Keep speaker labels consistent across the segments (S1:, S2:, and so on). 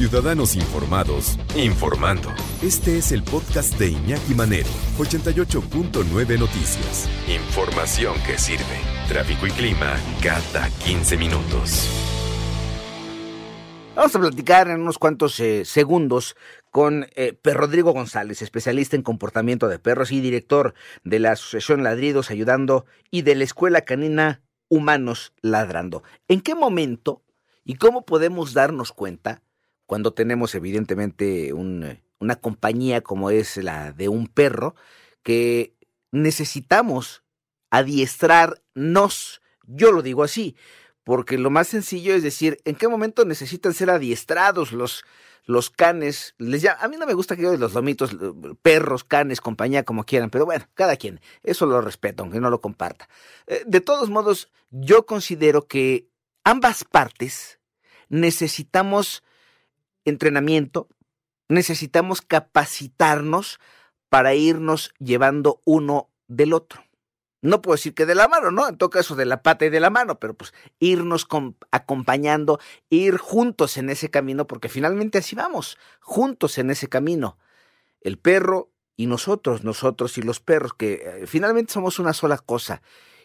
S1: Ciudadanos informados, informando. Este es el podcast de Iñaki Manero, 88.9 Noticias. Información que sirve. Tráfico y clima cada 15 minutos.
S2: Vamos a platicar en unos cuantos eh, segundos con eh, Rodrigo González, especialista en comportamiento de perros y director de la Asociación Ladridos Ayudando y de la Escuela Canina Humanos Ladrando. ¿En qué momento y cómo podemos darnos cuenta cuando tenemos evidentemente una compañía como es la de un perro que necesitamos adiestrarnos? Yo lo digo así, porque lo más sencillo es decir, ¿en qué momento necesitan ser adiestrados los, los canes? Les a mí no me gusta que yo los lomitos, perros, canes, compañía, como quieran, pero bueno, cada quien, eso lo respeto, aunque no lo comparta. Eh, de todos modos, yo considero que ambas partes necesitamos entrenamiento, necesitamos capacitarnos para irnos llevando uno del otro no puedo decir que de la mano, ¿no? En todo caso, de la pata y de la mano, pero pues irnos acompañando, ir juntos en ese camino, porque finalmente así vamos, juntos en ese camino. El perro y nosotros, nosotros y los perros, que eh, finalmente somos una sola cosa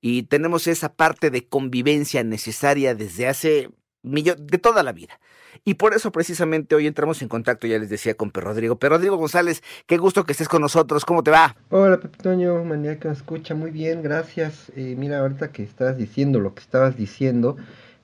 S2: y tenemos esa parte de convivencia necesaria desde hace de toda la vida. Y por eso precisamente hoy entramos en contacto, ya les decía, con Per Rodrigo. Per Rodrigo González, qué gusto que estés con nosotros. ¿Cómo te va?
S3: Hola, Pepe Toño, manía que me escucha. Muy bien, gracias. Eh, mira, ahorita que estabas diciendo lo que estabas diciendo,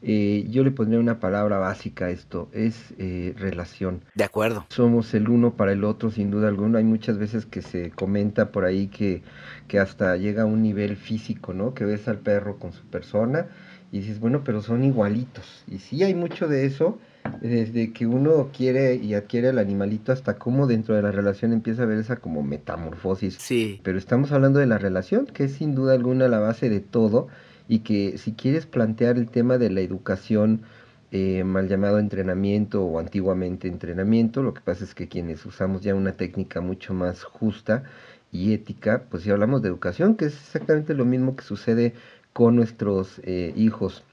S3: eh, yo le pondría una palabra básica a esto, es eh, relación.
S2: De acuerdo.
S3: Somos el uno para el otro, sin duda alguna. Hay muchas veces que se comenta por ahí que, que hasta llega a un nivel físico, ¿no? Que ves al perro con su persona y dices, bueno, pero son igualitos. Y sí hay mucho de eso, desde que uno quiere y adquiere el animalito hasta cómo dentro de la relación empieza a ver esa como metamorfosis.
S2: Sí.
S3: Pero estamos hablando de la relación, que es sin duda alguna la base de todo, y que si quieres plantear el tema de la educación, eh, mal llamado entrenamiento o antiguamente entrenamiento, lo que pasa es que quienes usamos ya una técnica mucho más justa y ética, pues si hablamos de educación, que es exactamente lo mismo que sucede con nuestros eh, hijos.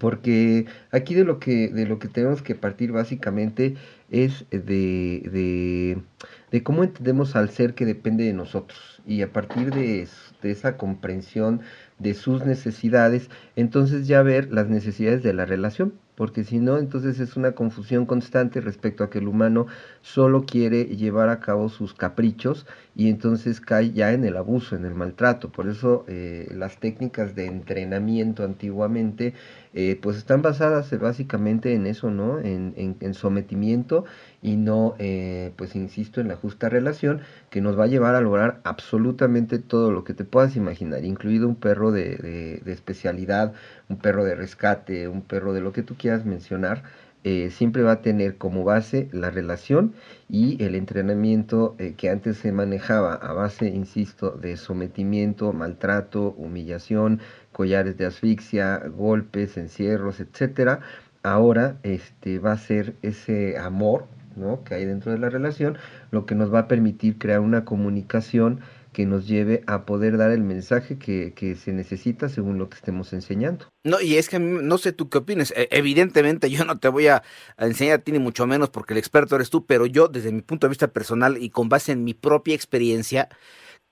S3: Porque aquí de lo que, de lo que tenemos que partir básicamente es de, de, de cómo entendemos al ser que depende de nosotros. Y a partir de, de esa comprensión de sus necesidades, entonces ya ver las necesidades de la relación porque si no, entonces es una confusión constante respecto a que el humano solo quiere llevar a cabo sus caprichos y entonces cae ya en el abuso, en el maltrato. Por eso eh, las técnicas de entrenamiento antiguamente eh, pues están basadas básicamente en eso, ¿no? En, en, sometimiento y no, eh, pues insisto, en la justa relación que nos va a llevar a lograr absolutamente todo lo que te puedas imaginar, incluido un perro de, de especialidad, un perro de rescate, un perro de lo que tú quieras mencionar, eh, siempre va a tener como base la relación y el entrenamiento eh, que antes se manejaba a base, insisto, de sometimiento, maltrato, humillación, collares de asfixia, golpes, encierros, etcétera. Ahora este, va a ser ese amor ¿no? que hay dentro de la relación lo que nos va a permitir crear una comunicación que nos lleve a poder dar el mensaje que, que, se necesita según lo que estemos enseñando.
S2: No, y es que no sé tú qué opinas. E, evidentemente yo no te voy a, enseñar a ti ni mucho menos porque el experto eres tú, pero yo desde mi punto de vista personal y con base en mi propia experiencia,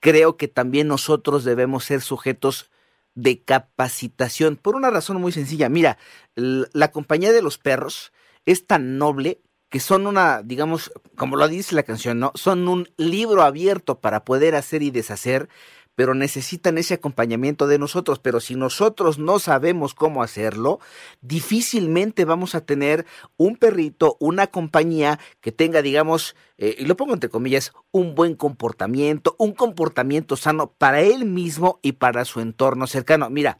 S2: creo que también nosotros debemos ser sujetos de capacitación por una razón muy sencilla. Mira, la compañía de los perros es tan noble que son una, digamos, como lo dice la canción, ¿no? Son un libro abierto para poder hacer y deshacer, pero necesitan ese acompañamiento de nosotros. Pero si nosotros no sabemos cómo hacerlo, difícilmente vamos a tener un perrito, una compañía que tenga, digamos, eh, y lo pongo entre comillas, un buen comportamiento, un comportamiento sano para él mismo y para su entorno cercano. Mira,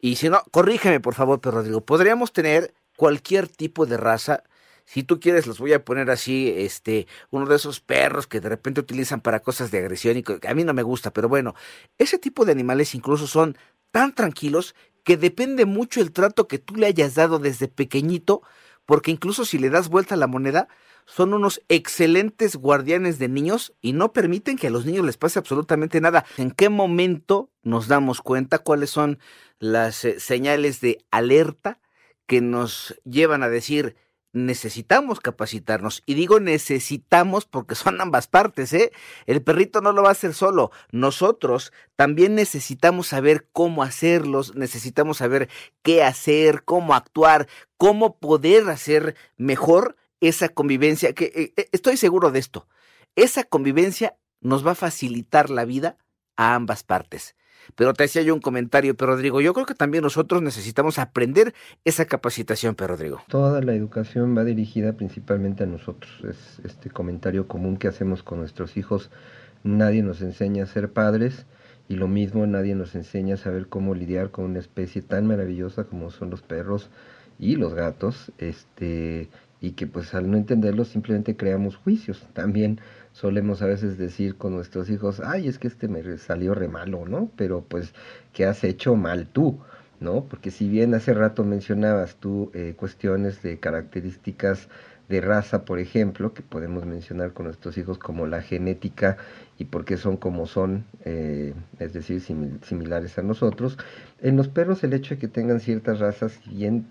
S2: y si no, corrígeme por favor, pero Rodrigo, podríamos tener cualquier tipo de raza, si tú quieres, los voy a poner así, este, uno de esos perros que de repente utilizan para cosas de agresión y que a mí no me gusta, pero bueno, ese tipo de animales incluso son tan tranquilos que depende mucho el trato que tú le hayas dado desde pequeñito, porque incluso si le das vuelta a la moneda, son unos excelentes guardianes de niños y no permiten que a los niños les pase absolutamente nada. ¿En qué momento nos damos cuenta cuáles son las eh, señales de alerta que nos llevan a decir necesitamos capacitarnos. Y digo necesitamos porque son ambas partes, ¿eh? El perrito no lo va a hacer solo. Nosotros también necesitamos saber cómo hacerlos, necesitamos saber qué hacer, cómo actuar, cómo poder hacer mejor esa convivencia, que eh, eh, estoy seguro de esto. Esa convivencia nos va a facilitar la vida a ambas partes. Pero te hacía yo un comentario, pero Rodrigo, yo creo que también nosotros necesitamos aprender esa capacitación, pero Rodrigo.
S3: Toda la educación va dirigida principalmente a nosotros. Es este comentario común que hacemos con nuestros hijos. Nadie nos enseña a ser padres y lo mismo nadie nos enseña a saber cómo lidiar con una especie tan maravillosa como son los perros y los gatos, este y que pues al no entenderlo simplemente creamos juicios. También solemos a veces decir con nuestros hijos, ay, es que este me salió re malo, ¿no? Pero pues, ¿qué has hecho mal tú? ¿No? Porque si bien hace rato mencionabas tú eh, cuestiones de características de raza, por ejemplo, que podemos mencionar con nuestros hijos como la genética y por qué son como son, eh, es decir, similares a nosotros. En los perros el hecho de que tengan ciertas razas, bien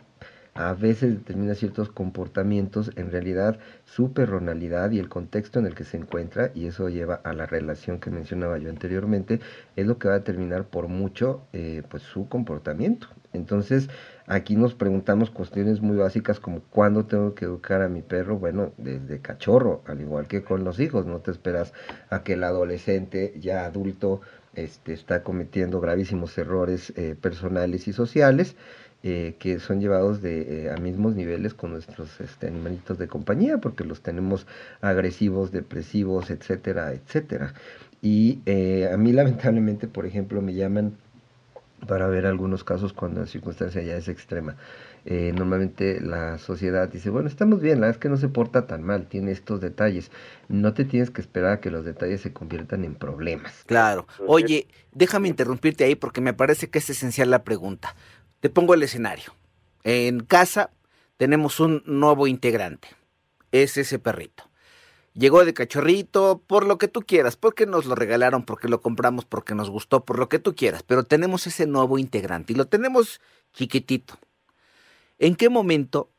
S3: a veces determina ciertos comportamientos, en realidad su perronalidad y el contexto en el que se encuentra, y eso lleva a la relación que mencionaba yo anteriormente, es lo que va a determinar por mucho eh, pues su comportamiento. Entonces, aquí nos preguntamos cuestiones muy básicas como cuándo tengo que educar a mi perro, bueno, desde cachorro, al igual que con los hijos, no te esperas a que el adolescente ya adulto este, está cometiendo gravísimos errores eh, personales y sociales, eh, que son llevados de, eh, a mismos niveles con nuestros este, animalitos de compañía, porque los tenemos agresivos, depresivos, etcétera, etcétera. Y eh, a mí lamentablemente, por ejemplo, me llaman para ver algunos casos cuando la circunstancia ya es extrema. normalmente la sociedad dice, bueno, estamos bien, la verdad es que no se porta tan mal, tiene estos detalles. No te tienes que esperar a que los detalles se conviertan en problemas.
S2: Claro. Oye, déjame interrumpirte ahí porque me parece que es esencial la pregunta. Te pongo el escenario. En casa tenemos un nuevo integrante. Es ese perrito. Llegó de cachorrito, por lo que tú quieras, porque nos lo regalaron, porque lo compramos, porque nos gustó, por lo que tú quieras, pero tenemos ese nuevo integrante y lo tenemos chiquitito. ¿En qué momento,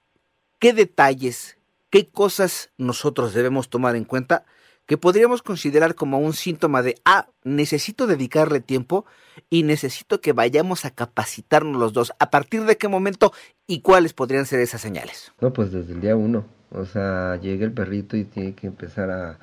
S2: qué detalles, qué cosas nosotros debemos tomar en cuenta que podríamos considerar como un síntoma de, ah, necesito dedicarle tiempo y necesito que vayamos a capacitarnos los dos. ¿A partir de qué momento y cuáles podrían ser esas señales?
S3: No, pues desde el día uno. O sea, llega el perrito y tiene que empezar a,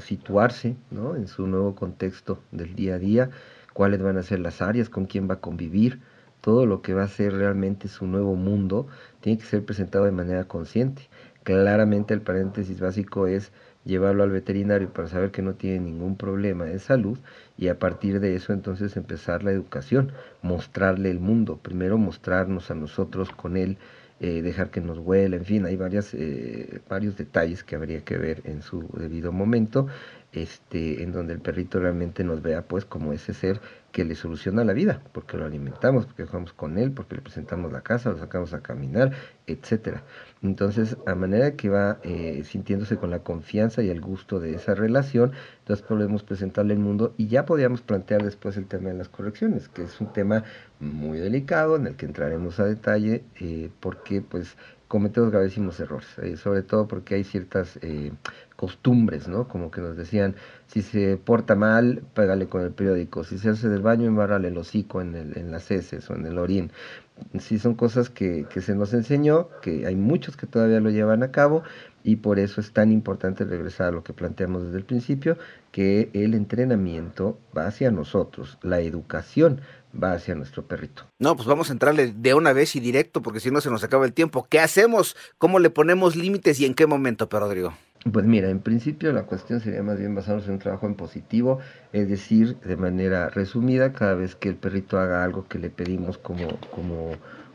S3: situarse ¿no? en su nuevo contexto del día a día, cuáles van a ser las áreas, con quién va a convivir, todo lo que va a ser realmente su nuevo mundo, tiene que ser presentado de manera consciente. Claramente el paréntesis básico es llevarlo al veterinario para saber que no tiene ningún problema de salud y a partir de eso entonces empezar la educación, mostrarle el mundo, primero mostrarnos a nosotros con él, eh, dejar que nos huela, en fin, hay varias, eh, varios detalles que habría que ver en su debido momento, este, en donde el perrito realmente nos vea pues como ese ser que le soluciona la vida, porque lo alimentamos, porque jugamos con él, porque le presentamos la casa, lo sacamos a caminar, etcétera. Entonces, a manera que va eh, sintiéndose con la confianza y el gusto de esa relación, entonces podemos presentarle el mundo y ya podríamos plantear después el tema de las correcciones, que es un tema muy delicado en el que entraremos a detalle, eh, porque pues cometemos gravísimos errores, eh, sobre todo porque hay ciertas eh, costumbres, ¿no? Como que nos decían, si se porta mal, pégale con el periódico, si se hace del baño, embárrale el hocico en, el, en las heces o en el orín. Sí son cosas que, que se nos enseñó, que hay muchos que todavía lo llevan a cabo y por eso es tan importante regresar a lo que planteamos desde el principio, que el entrenamiento va hacia nosotros, la educación va hacia nuestro perrito.
S2: No, pues vamos a entrarle de una vez y directo, porque si no se nos acaba el tiempo. ¿Qué hacemos? ¿Cómo le ponemos límites y en qué momento, pero Rodrigo?
S3: Pues mira, en principio la cuestión sería más bien basarnos en un trabajo en positivo, es decir, de manera resumida, cada vez que el perrito haga algo que le pedimos como, como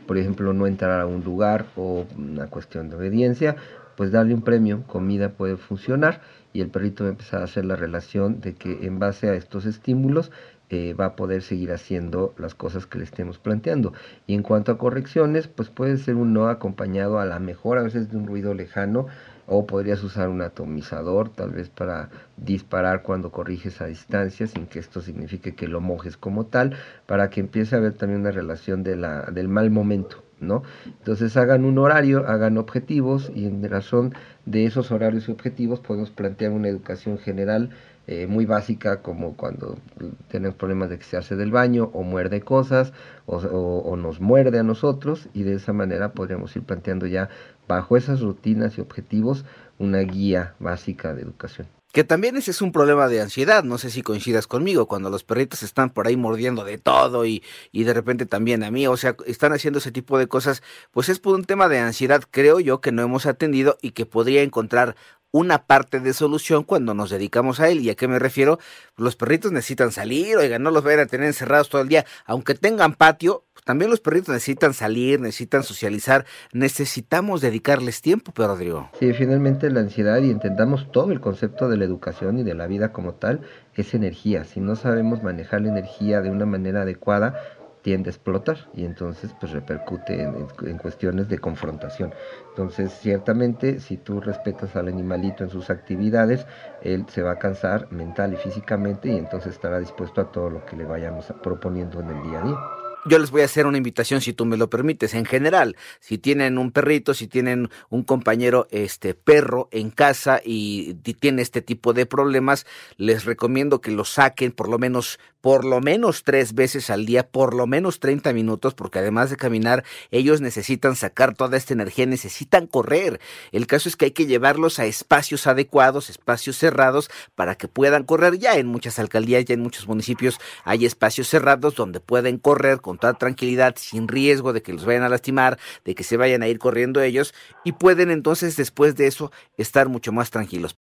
S3: por ejemplo, no entrar a un lugar o una cuestión de obediencia, pues darle un premio, comida puede funcionar y el perrito va a empezar a hacer la relación de que en base a estos estímulos eh, va a poder seguir haciendo las cosas que le estemos planteando. Y en cuanto a correcciones, pues puede ser un no acompañado a la mejor, a veces de un ruido lejano, o podrías usar un atomizador tal vez para disparar cuando corriges a distancia sin que esto signifique que lo mojes como tal para que empiece a haber también una relación de la, del mal momento ¿no? Entonces hagan un horario, hagan objetivos y en razón de esos horarios y objetivos podemos plantear una educación general eh, muy básica como cuando tenemos problemas de que se hace del baño o muerde cosas o, o, nos muerde a nosotros y de esa manera podríamos ir planteando ya bajo esas rutinas y objetivos una guía básica de educación.
S2: Que también ese es un problema de ansiedad, no sé si coincidas conmigo, cuando los perritos están por ahí mordiendo de todo y, y de repente también a mí, o sea, están haciendo ese tipo de cosas, pues es por un tema de ansiedad, creo yo, que no hemos atendido y que podría encontrar una parte de solución cuando nos dedicamos a él. ¿Y a qué me refiero? Los perritos necesitan salir, oigan, no los vayan a tener encerrados todo el día. Aunque tengan patio, también los perritos necesitan salir, necesitan socializar, necesitamos dedicarles tiempo, pero Rodrigo.
S3: Sí, finalmente la ansiedad y entendamos todo el concepto de la educación y de la vida como tal es energía. Si no sabemos manejar la energía de una manera adecuada, tiende a explotar y entonces pues repercute en, cuestiones de confrontación. Entonces ciertamente si tú respetas al animalito en sus actividades, él se va a cansar mental y físicamente y entonces estará dispuesto a todo lo que le vayamos proponiendo en el día a día
S2: yo les voy a hacer una invitación si tú me lo permites. En general, si tienen un perrito, si tienen un compañero este perro en casa y tiene este tipo de problemas, les recomiendo que lo saquen por lo menos por lo menos tres veces al día, por lo menos 30 minutos, porque además de caminar, ellos necesitan sacar toda esta energía, necesitan correr. El caso es que hay que llevarlos a espacios adecuados, espacios cerrados, para que puedan correr. Ya en muchas alcaldías, ya en muchos municipios hay espacios cerrados donde pueden correr con toda tranquilidad, sin riesgo de que los vayan a lastimar, de que se vayan a ir corriendo ellos, y pueden entonces después de eso estar mucho más tranquilos.